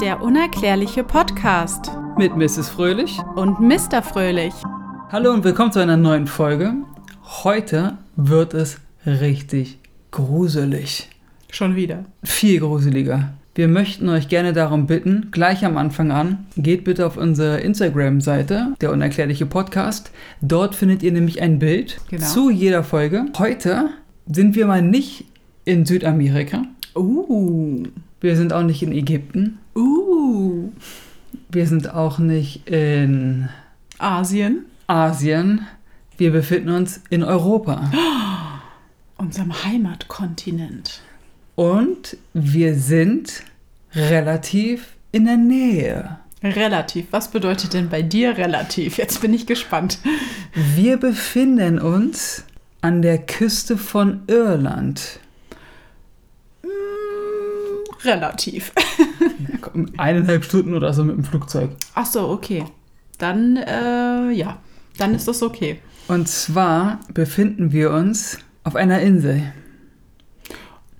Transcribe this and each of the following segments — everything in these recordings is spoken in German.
Der unerklärliche Podcast mit Mrs. Fröhlich und Mr. Fröhlich. Hallo und willkommen zu einer neuen Folge. Heute wird es richtig gruselig. Schon wieder. Viel gruseliger. Wir möchten euch gerne darum bitten, gleich am Anfang an, geht bitte auf unsere Instagram-Seite, der unerklärliche Podcast. Dort findet ihr nämlich ein Bild Genau. zu jeder Folge. Heute sind wir mal nicht in Südamerika. Uh. Wir sind auch nicht in Ägypten. Uh. Wir sind auch nicht in Asien. Asien. Wir befinden uns in Europa. Unserem Heimatkontinent. Und wir sind relativ in der Nähe. Relativ. Was bedeutet denn bei dir relativ? Jetzt bin ich gespannt. Wir befinden uns an der Küste von Irland. Relativ. Ja, komm, Eineinhalb Stunden oder so mit dem Flugzeug. Ach so, okay. Dann, äh, ja. Dann ist das okay. Und zwar befinden wir uns auf einer Insel.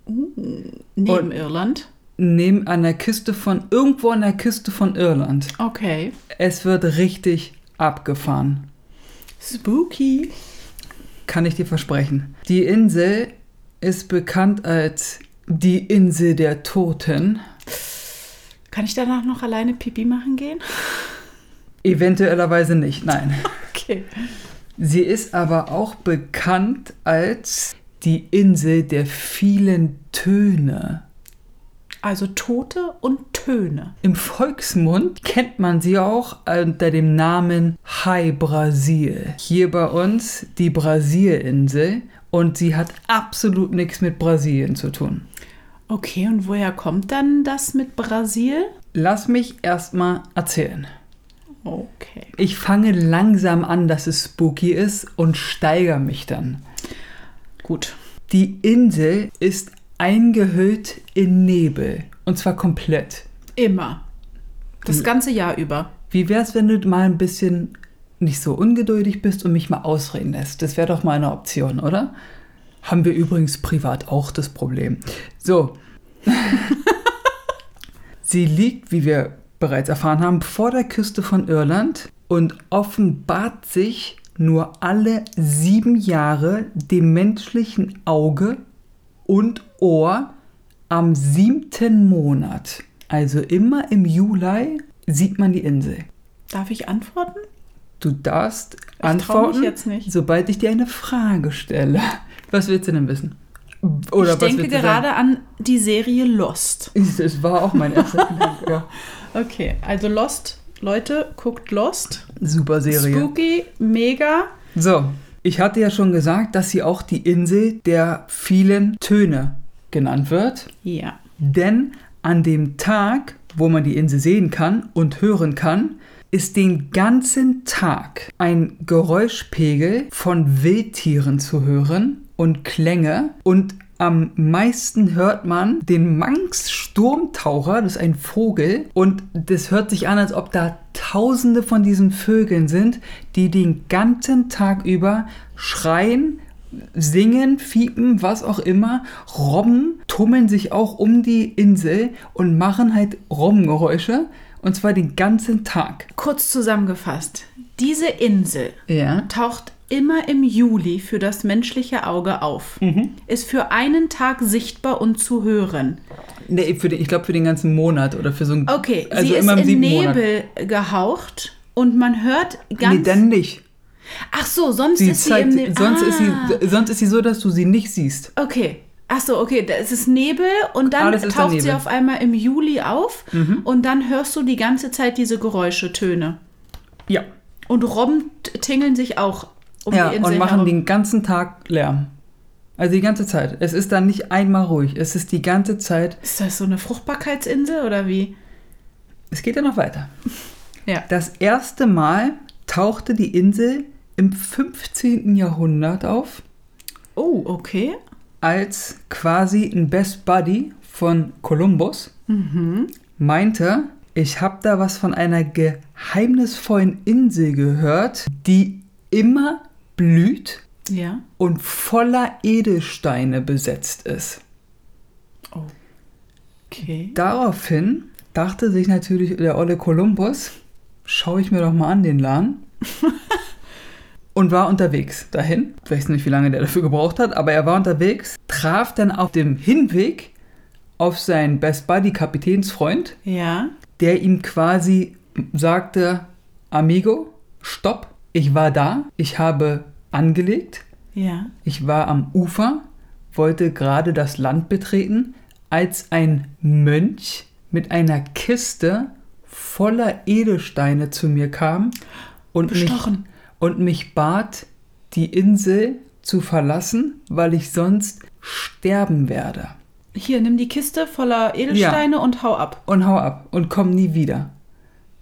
Neben Und- Irland. Neben an der Küste von, irgendwo an der Küste von Irland. Okay. Es wird richtig abgefahren. Spooky. Kann ich dir versprechen. Die Insel ist bekannt als die Insel der Toten. Kann ich danach noch alleine Pipi machen gehen? Eventuellerweise nicht, nein. Okay. Sie ist aber auch bekannt als die Insel der vielen Töne. Also Tote und Töne. Im Volksmund kennt man sie auch unter dem Namen High Brasil. Hier bei uns die Brasilinsel und sie hat absolut nichts mit Brasilien zu tun. Okay, und woher kommt dann das mit Brasil? Lass mich erstmal erzählen. Okay. Ich fange langsam an, dass es spooky ist und steigere mich dann. Gut. Die Insel ist eingehüllt in Nebel. Und zwar komplett. Immer. Das ganze Jahr über. Wie wär's, wenn du mal ein bisschen nicht so ungeduldig bist und mich mal ausreden lässt? Das wäre doch mal eine Option, oder? Haben wir übrigens privat auch das Problem. So. Sie liegt, wie wir bereits erfahren haben, vor der Küste von Irland und offenbart sich nur alle sieben Jahre dem menschlichen Auge und Ohr am siebten Monat. Also immer im Juli sieht man die Insel. Darf ich antworten? Du darfst mich antworten, jetzt nicht. sobald ich dir eine Frage stelle. Was willst du denn wissen? Oder ich denke gerade an die Serie Lost. Das war auch mein erster Gedanke. Ja. Okay, also Lost. Leute, guckt Lost. Super Serie. Spooky, mega. So, ich hatte ja schon gesagt, dass sie auch die Insel der vielen Töne genannt wird. Ja. Denn an dem Tag, wo man die Insel sehen kann und hören kann, ist den ganzen Tag ein Geräuschpegel von Wildtieren zu hören und Klänge. Und am meisten hört man den Manx-Sturmtaucher, das ist ein Vogel. Und das hört sich an, als ob da tausende von diesen Vögeln sind, die den ganzen Tag über schreien, singen, fiepen, was auch immer. Robben tummeln sich auch um die Insel und machen halt Robbengeräusche. Und zwar den ganzen Tag. Kurz zusammengefasst. Diese Insel Ja. taucht immer im Juli für das menschliche Auge auf. Ist für einen Tag sichtbar und zu hören. Nee, für den, ich glaube für den ganzen Monat oder für so ein. Okay, also sie ist immer im in siebten Monat. Nebel gehaucht und man hört ganz. Nee, dann nicht. Ach so, sonst Sie ist sie zeigt, im Nebel. sonst, ist Ah, sie, sonst ist sie so, dass du sie nicht siehst. Okay. Ach so, okay, da ist es Nebel und dann Alles taucht sie. Mhm. auf einmal im Juli auf und dann hörst du die ganze Zeit diese Geräusche, Töne. Ja. Und Robben tingeln sich auch um ja, die Insel und machen herum. den ganzen Tag Lärm. Also die ganze Zeit. Es ist dann nicht einmal ruhig. Es ist die ganze Zeit. Ist das so eine Fruchtbarkeitsinsel oder wie? Es geht ja noch weiter. Ja. Das erste Mal tauchte die Insel im 15. Jahrhundert auf, Oh, okay. Als quasi ein Best Buddy von Kolumbus meinte, ich habe da was von einer geheimnisvollen Insel gehört, die immer blüht Ja. und voller Edelsteine besetzt ist. Okay. Daraufhin dachte sich natürlich der Olle Kolumbus, schaue ich mir doch mal an den Laden. und war unterwegs dahin. Ich weiß nicht, wie lange der dafür gebraucht hat, aber er war unterwegs, traf dann auf dem Hinweg auf seinen Best Buddy Kapitänsfreund, Ja. der ihm quasi sagte, Amigo, stopp, ich war da, ich habe angelegt, Ja. ich war am Ufer, wollte gerade das Land betreten, als ein Mönch mit einer Kiste voller Edelsteine zu mir kam und mich, Bestochen. Und mich bat, die Insel zu verlassen, weil ich sonst sterben werde. Hier, nimm die Kiste voller Edelsteine und hau ab. Und hau ab und komm nie wieder.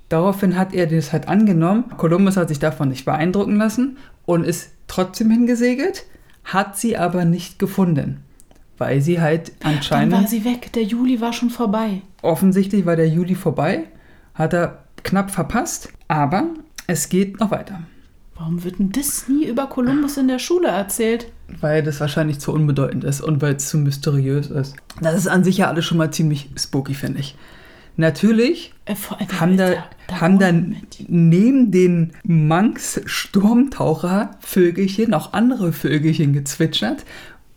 Daraufhin hat er das halt angenommen. Kolumbus hat sich davon nicht beeindrucken lassen und ist trotzdem hingesegelt, hat sie aber nicht gefunden. Weil sie halt Dann war anscheinend, sie weg. Der Juli war schon vorbei. offensichtlich war der Juli vorbei, hat er knapp verpasst, aber es geht noch weiter. Warum wird denn das nie über Kolumbus in der Schule erzählt? Weil das wahrscheinlich zu unbedeutend ist und weil es zu mysteriös ist. Das ist an sich ja alles schon mal ziemlich spooky, finde ich. Natürlich Äh, haben da, haben wohnen dann neben den Manx Sturmtaucher Vögelchen auch andere Vögelchen gezwitschert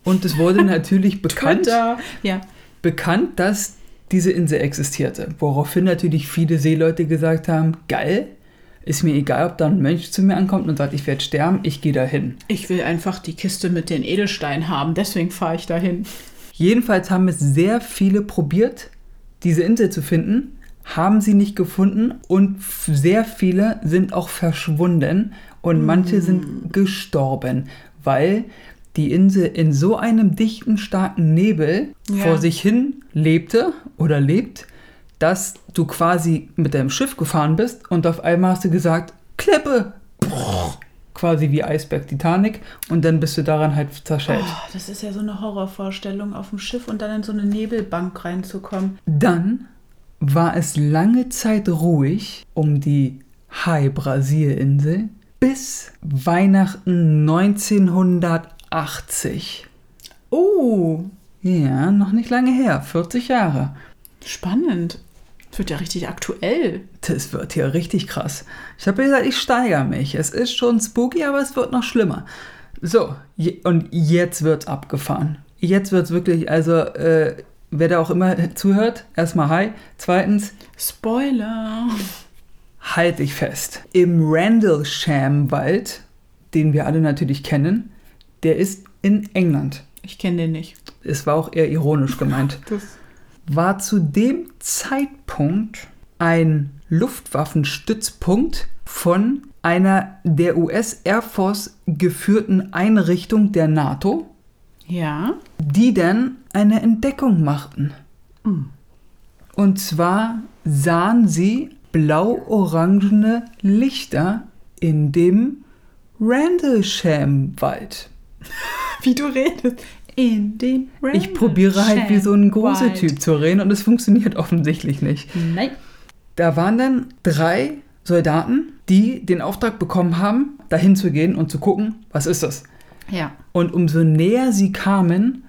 und es wurde natürlich bekannt. Ja. bekannt, dass diese Insel existierte. Woraufhin natürlich viele Seeleute gesagt haben, geil, ist mir egal, ob da ein Mönch zu mir ankommt und sagt, ich werde sterben, ich gehe dahin. Ich will einfach die Kiste mit den Edelsteinen haben, deswegen fahre ich dahin. Jedenfalls haben es sehr viele probiert, diese Insel zu finden, haben sie nicht gefunden und sehr viele sind auch verschwunden und manche sind gestorben, weil die Insel in so einem dichten, starken Nebel Ja. vor sich hin lebte oder lebt, dass du quasi mit deinem Schiff gefahren bist und auf einmal hast du gesagt, Klippe! Quasi wie Eisberg Titanic und dann bist du daran halt zerschellt. Oh, das ist ja so eine Horrorvorstellung, auf dem Schiff und dann in so eine Nebelbank reinzukommen. Dann war es lange Zeit ruhig um die Hai-Brasil-Insel bis Weihnachten 1980. Oh, Ja, noch nicht lange her, 40 Jahre. spannend. Das wird ja richtig aktuell. Das wird hier richtig krass. Ich habe gesagt, ich steigere mich. Es ist schon spooky, aber es wird noch schlimmer. So, je, und jetzt wird's abgefahren. Jetzt wird's wirklich, also, äh, wer da auch immer zuhört, erstmal hi. Zweitens, Spoiler. halt dich fest. Im Randlesham-Wald, den wir alle natürlich kennen, der ist in England. Ich kenne den nicht. Es war auch eher ironisch gemeint. Das War zu dem Zeitpunkt ein Luftwaffenstützpunkt von einer der US Air Force geführten Einrichtung der NATO, ja. die dann eine Entdeckung machten. Und zwar sahen sie blau-orangene Lichter in dem Randlesham-Wald. Wie du redest. In dem Ich probiere halt wie so ein Wald. Gruseltyp zu reden und es funktioniert offensichtlich nicht. Nein. Da waren dann drei Soldaten, die den Auftrag bekommen haben, dahin zu gehen und zu gucken, was ist das? Ja. Und umso näher sie kamen,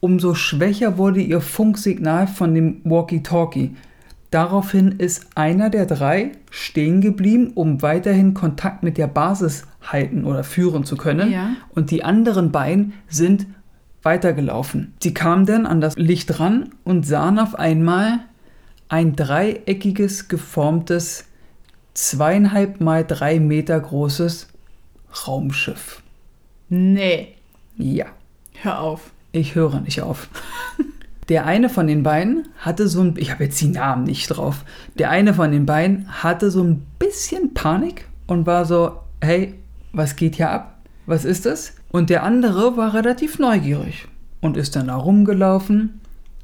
umso schwächer wurde ihr Funksignal von dem Walkie-Talkie. Daraufhin ist einer der drei stehen geblieben, um weiterhin Kontakt mit der Basis halten oder führen zu können. Ja. Und die anderen beiden sind weitergelaufen. Sie kamen dann an das Licht ran und sahen auf einmal ein dreieckiges, geformtes, zweieinhalb mal drei Meter großes Raumschiff. Nee. Ja. Hör auf. Ich höre nicht auf. Der eine von den beiden hatte so ein, ich habe jetzt die Namen nicht drauf. Der eine von den beiden hatte so ein bisschen Panik und war so, hey, was geht hier ab? Was ist das? Und der andere war relativ neugierig und ist dann da rumgelaufen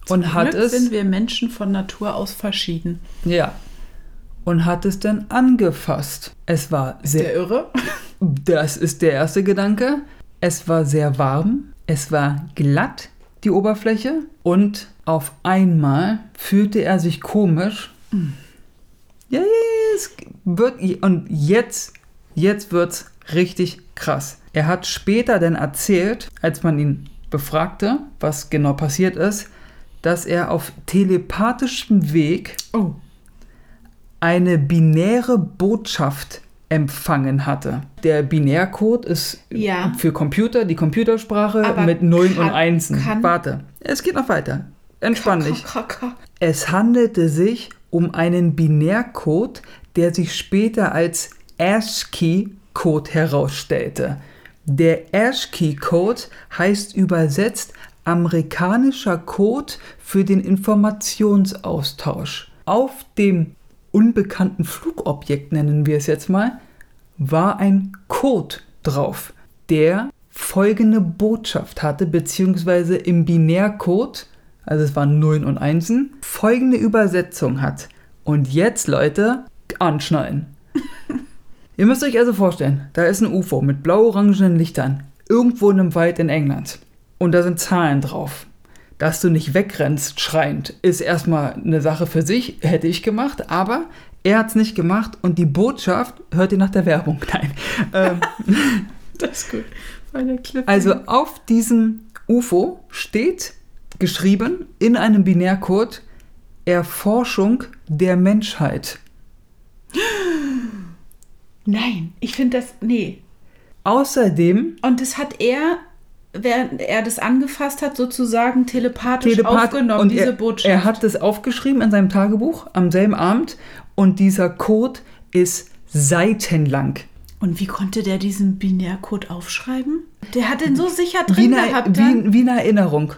und hat Glück es, sind wir Menschen von Natur aus verschieden. ja, und hat es dann angefasst. Es war sehr Der irre? Das ist der erste Gedanke. Es war sehr warm, es war glatt, die Oberfläche, und auf einmal fühlte er sich komisch. Ja, ja, ja, es wird, und jetzt, jetzt wird's richtig krass. Er hat später dann erzählt, als man ihn befragte, was genau passiert ist, dass er auf telepathischem Weg Oh. eine binäre Botschaft empfangen hatte. Der Binärcode ist Ja. für Computer, die Computersprache Aber mit Nullen und Einsen. Warte, es geht noch weiter. Entspann dich. Es handelte sich um einen Binärcode, der sich später als ASCII-Code herausstellte. Der ASCII-Code heißt übersetzt amerikanischer Code für den Informationsaustausch. Auf dem unbekannten Flugobjekt, nennen wir es jetzt mal, war ein Code drauf, der folgende Botschaft hatte, beziehungsweise im Binärcode, also es waren Nullen und Einsen, folgende Übersetzung hat. Und jetzt, Leute, anschnallen. Ihr müsst euch also vorstellen, da ist ein UFO mit blau-orangenen Lichtern, irgendwo in einem Wald in England. Und da sind Zahlen drauf. Dass du nicht wegrennst schreiend, ist erstmal eine Sache für sich, hätte ich gemacht, aber er hat es nicht gemacht und die Botschaft hört ihr nach der Werbung. Nein. Ähm, Das ist gut. Also auf diesem UFO steht geschrieben in einem Binärcode Erforschung der Menschheit. Nein, ich finde das. Nee. Außerdem Und das hat er, während er das angefasst hat, sozusagen telepathisch Telepath aufgenommen, und diese er, Botschaft. er hat es aufgeschrieben in seinem Tagebuch am selben Abend und dieser Code ist seitenlang. Und wie konnte der diesen Binärcode aufschreiben? Der hat den so sicher Wie drin eine, gehabt. wie, Dann. wie eine Erinnerung.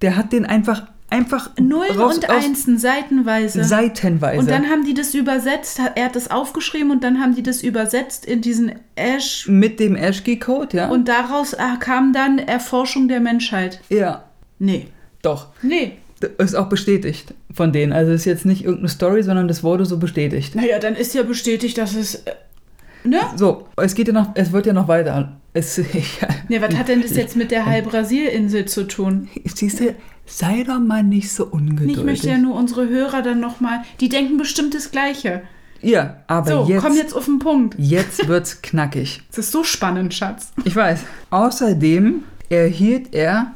Der hat den einfach, einfach Nullen raus- und Einsen, seitenweise. seitenweise. Und dann haben die das übersetzt, er hat das aufgeschrieben und dann haben die das übersetzt in diesen Ash. mit dem ASCII-Code, ja? Und daraus äh, kam dann Erforschung der Menschheit. ja, Nee. doch. Nee. Ist auch bestätigt von denen. Also ist jetzt nicht irgendeine Story, sondern das wurde so bestätigt. Naja, dann ist ja bestätigt, dass es. Äh, ne? So, es geht ja noch, es wird ja noch weiter. Es, ja, Ne, was hat denn das jetzt mit der Halb-Brasil-Insel zu tun? siehst du, sei doch mal nicht so ungeduldig. Ich möchte ja nur unsere Hörer dann nochmal. Die denken bestimmt das Gleiche. Ja, aber So, jetzt, komm jetzt auf den Punkt. jetzt wird's knackig. Es ist so spannend, Schatz. Ich weiß. Außerdem erhielt er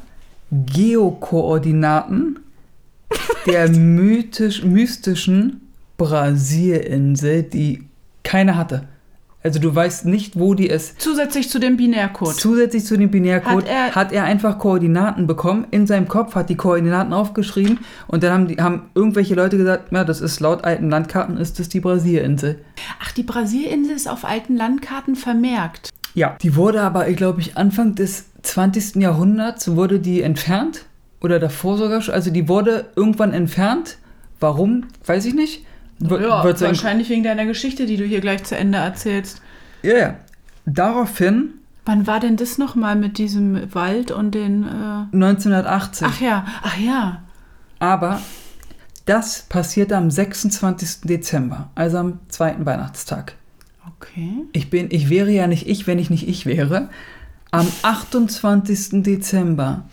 Geokoordinaten der mythisch, mystischen Brasilinsel, die keiner hatte. Also du weißt nicht, wo die ist. Zusätzlich zu dem Binärcode. Zusätzlich zu dem Binärcode Hat hat er- er, einfach Koordinaten bekommen. In seinem Kopf hat die Koordinaten aufgeschrieben und dann haben, die, haben irgendwelche Leute gesagt, ja, das ist laut alten Landkarten, ist das die Brasilinsel. Ach, die Brasilinsel ist auf alten Landkarten vermerkt. Ja. Die wurde aber, ich glaube ich, Anfang des 20. Jahrhunderts wurde die entfernt. Oder davor sogar schon. Also die wurde irgendwann entfernt. Warum? Weiß ich nicht. W Ja, wahrscheinlich wegen deiner Geschichte, die du hier gleich zu Ende erzählst. ja, ja. Daraufhin, Wann war denn das nochmal mit diesem Wald und den. Äh 1980. ach ja, ach ja. Aber das passierte am 26. Dezember, also am zweiten Weihnachtstag. Okay. Ich, bin, ich wäre ja nicht ich, wenn ich nicht ich wäre. Am 28. Dezember,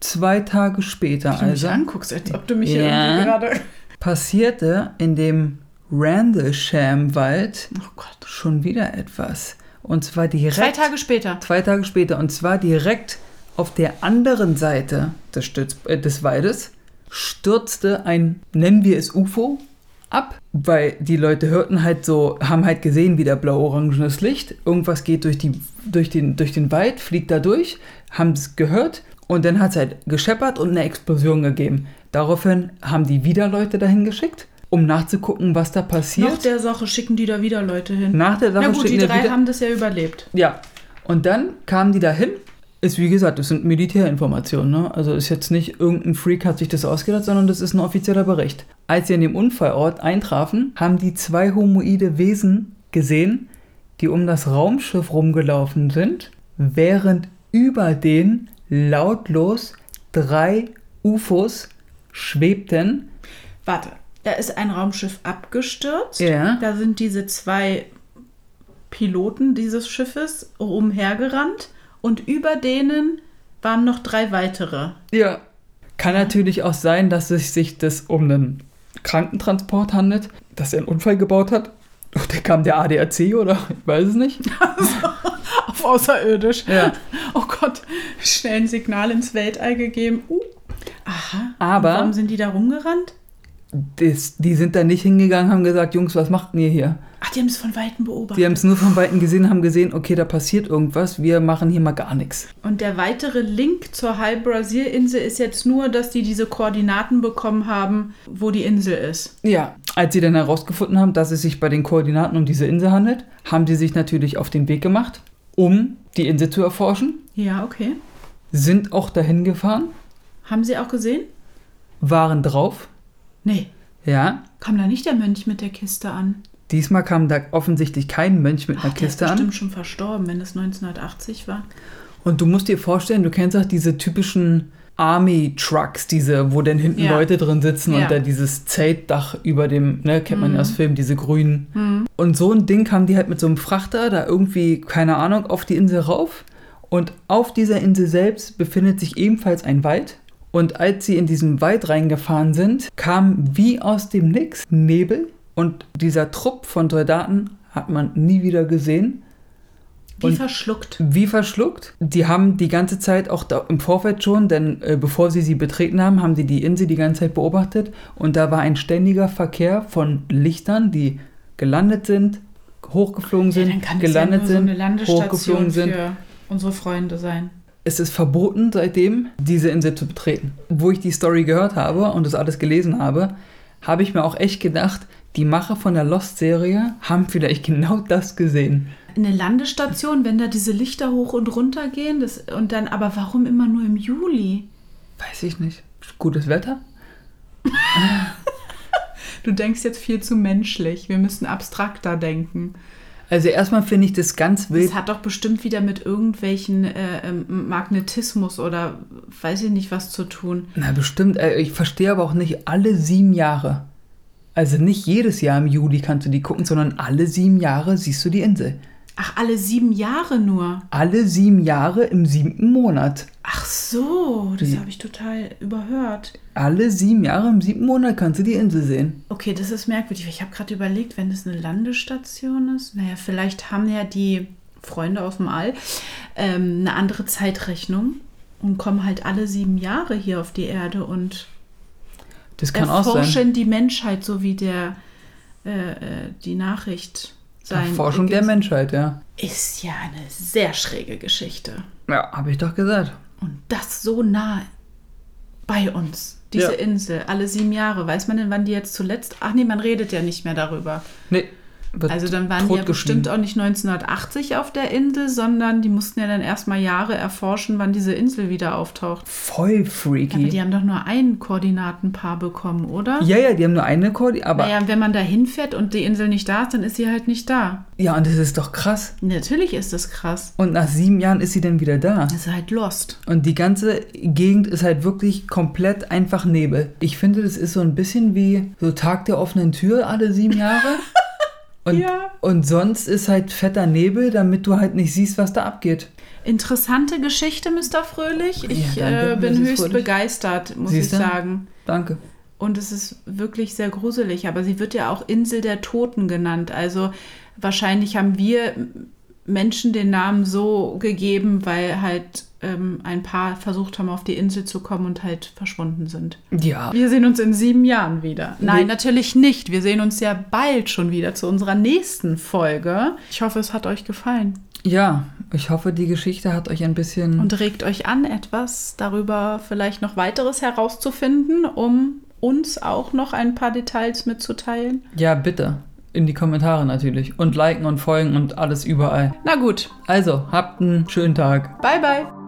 zwei Tage später, Wie du mich also, anguckst, als ob du mich hier Ja. irgendwie gerade. Passierte in dem Randlesham-Wald Oh schon wieder etwas. Und zwar direkt. Zwei Tage später. zwei Tage später. Und zwar direkt auf der anderen Seite des, Stütz, äh, des Waldes stürzte ein, nennen wir es UFO, ab. Weil die Leute hörten halt so, haben halt gesehen, wie der blau-orangenes Licht. Irgendwas geht durch, die, durch, den, durch den Wald, fliegt da durch, haben es gehört. Und dann hat es halt gescheppert und eine Explosion gegeben. Daraufhin haben die wieder Leute dahin geschickt, um nachzugucken, was da passiert. Nach der Sache schicken die da wieder Leute hin. Nach der Sache Na gut, die schicken wir drei wieder- haben das ja überlebt. Ja. Und dann kamen die dahin. Ist wie gesagt, das sind Militärinformationen. Ne? Also ist jetzt nicht irgendein Freak hat sich das ausgedacht, sondern das ist ein offizieller Bericht. Als sie an dem Unfallort eintrafen, haben die zwei homoide Wesen gesehen, die um das Raumschiff rumgelaufen sind, während über denen lautlos drei UFOs schwebten. Warte, da ist ein Raumschiff abgestürzt. Ja. Da sind diese zwei Piloten dieses Schiffes umhergerannt und über denen waren noch drei weitere. Ja. Kann natürlich auch sein, dass es sich das um einen Krankentransport handelt, dass er einen Unfall gebaut hat. Und der kam der ADAC oder ich weiß es nicht. Auf außerirdisch. Ja. Oh Gott, schnell ein Signal ins Weltall gegeben. Uh. Aha. Aber- warum sind die da rumgerannt? Das, die sind da nicht hingegangen, haben gesagt, Jungs, was macht ihr hier? Ach, die haben es von Weitem beobachtet. Die haben es nur von Weitem gesehen, haben gesehen, okay, da passiert irgendwas, wir machen hier mal gar nichts. Und der weitere Link zur Halb-Brasil-Insel ist jetzt nur, dass die diese Koordinaten bekommen haben, wo die Insel ist. Ja, als sie dann herausgefunden haben, dass es sich bei den Koordinaten um diese Insel handelt, haben sie sich natürlich auf den Weg gemacht, um die Insel zu erforschen, Ja, okay. sind auch dahin gefahren, Haben sie auch gesehen? waren drauf, Nee. ja. Kam da nicht der Mönch mit der Kiste an? Diesmal kam da offensichtlich kein Mönch mit einer Ach, der ist Kiste an. bestimmt schon verstorben, wenn es 1980 war. Und du musst dir vorstellen, du kennst auch diese typischen Army-Trucks, diese, wo dann hinten Ja. Leute drin sitzen Ja. und da dieses Zeltdach über dem, ne, kennt man ja aus Filmen, diese grünen. Mhm. Und so ein Ding kamen die halt mit so einem Frachter da irgendwie, keine Ahnung, auf die Insel rauf. Und auf dieser Insel selbst befindet sich ebenfalls ein Wald. Und als sie in diesen Wald reingefahren sind, kam wie aus dem Nix Nebel. Und dieser Trupp von Soldaten hat man nie wieder gesehen. Wie Und- verschluckt. Wie verschluckt. Die haben die ganze Zeit auch im Vorfeld schon, denn äh, bevor sie sie betreten haben, haben sie die Insel die ganze Zeit beobachtet und da war ein ständiger Verkehr von Lichtern, die gelandet sind, hochgeflogen Ja, sind, ja gelandet so eine sind, Landestation hochgeflogen sind. für unsere Freunde sein. Es ist verboten seitdem, diese Insel zu betreten. Wo ich die Story gehört habe und das alles gelesen habe, habe ich mir auch echt gedacht, die Macher von der Lost-Serie haben vielleicht genau das gesehen. Eine Landestation, wenn da diese Lichter hoch und runter gehen, das, und dann, aber warum immer nur im Juli? Weiß ich nicht. Gutes Wetter? Du denkst jetzt viel zu menschlich. Wir müssen abstrakter denken. Also erstmal finde ich das ganz wild. Das hat doch bestimmt wieder mit irgendwelchen äh, ähm, Magnetismus oder weiß ich nicht was zu tun. Na, bestimmt. Äh, Ich verstehe aber auch nicht alle sieben Jahre. Also nicht jedes Jahr im Juli kannst du die gucken, sondern alle sieben Jahre siehst du die Insel. Ach, alle sieben Jahre nur. Alle sieben Jahre im siebten Monat. Ach so, das habe ich total überhört. Alle sieben Jahre im siebten Monat kannst du die Insel sehen. Okay, das ist merkwürdig. Ich habe gerade überlegt, wenn das eine Landestation ist. Naja, vielleicht haben ja die Freunde aus dem All ähm, eine andere Zeitrechnung und kommen halt alle sieben Jahre hier auf die Erde und Das kann auch sein. erforschen die Menschheit, so wie der äh, äh, die Nachricht sein. Erforschung der Menschheit, ja. Ist ja eine sehr schräge Geschichte. Ja, habe ich doch gesagt. Und das so nah bei uns. Diese Ja. Insel, alle sieben Jahre. Weiß man denn, wann die jetzt zuletzt. Ach nee, man redet ja nicht mehr darüber. Nee. Also dann waren die ja bestimmt auch nicht 1980 auf der Insel, sondern die mussten ja dann erstmal Jahre erforschen, wann diese Insel wieder auftaucht. Voll Aber freaky. die haben doch nur ein Koordinatenpaar bekommen, oder? ja, ja, die haben nur eine Koordinate, aber Naja, wenn man da hinfährt und die Insel nicht da ist, dann ist sie halt nicht da. ja, und das ist doch krass. Natürlich ist das krass. Und nach sieben Jahren ist sie dann wieder da. Das ist halt lost. Und die ganze Gegend ist halt wirklich komplett einfach Nebel. Ich finde, das ist so ein bisschen wie so Tag der offenen Tür alle sieben Jahre. Und, Ja. und sonst ist halt fetter Nebel, damit du halt nicht siehst, was da abgeht. Interessante Geschichte, Mr. Fröhlich. Ich Ja, danke, äh, bin Mrs. höchst Fröhlich. begeistert, muss Siehst ich sagen. Danke. Und es ist wirklich sehr gruselig, aber sie wird ja auch Insel der Toten genannt. Also wahrscheinlich haben wir Menschen den Namen so gegeben, weil halt ähm, ein paar versucht haben, auf die Insel zu kommen und halt verschwunden sind. Ja. Wir sehen uns in sieben Jahren wieder. Nein, Nee. natürlich nicht. Wir sehen uns ja bald schon wieder zu unserer nächsten Folge. Ich hoffe, es hat euch gefallen Ja, ich hoffe, die Geschichte hat euch ein bisschen. und regt euch an, etwas darüber vielleicht noch weiteres herauszufinden, um uns auch noch ein paar Details mitzuteilen. ja, bitte. In die Kommentare natürlich. Und liken und folgen und alles überall. Na gut, Also, habt einen schönen Tag. bye bye.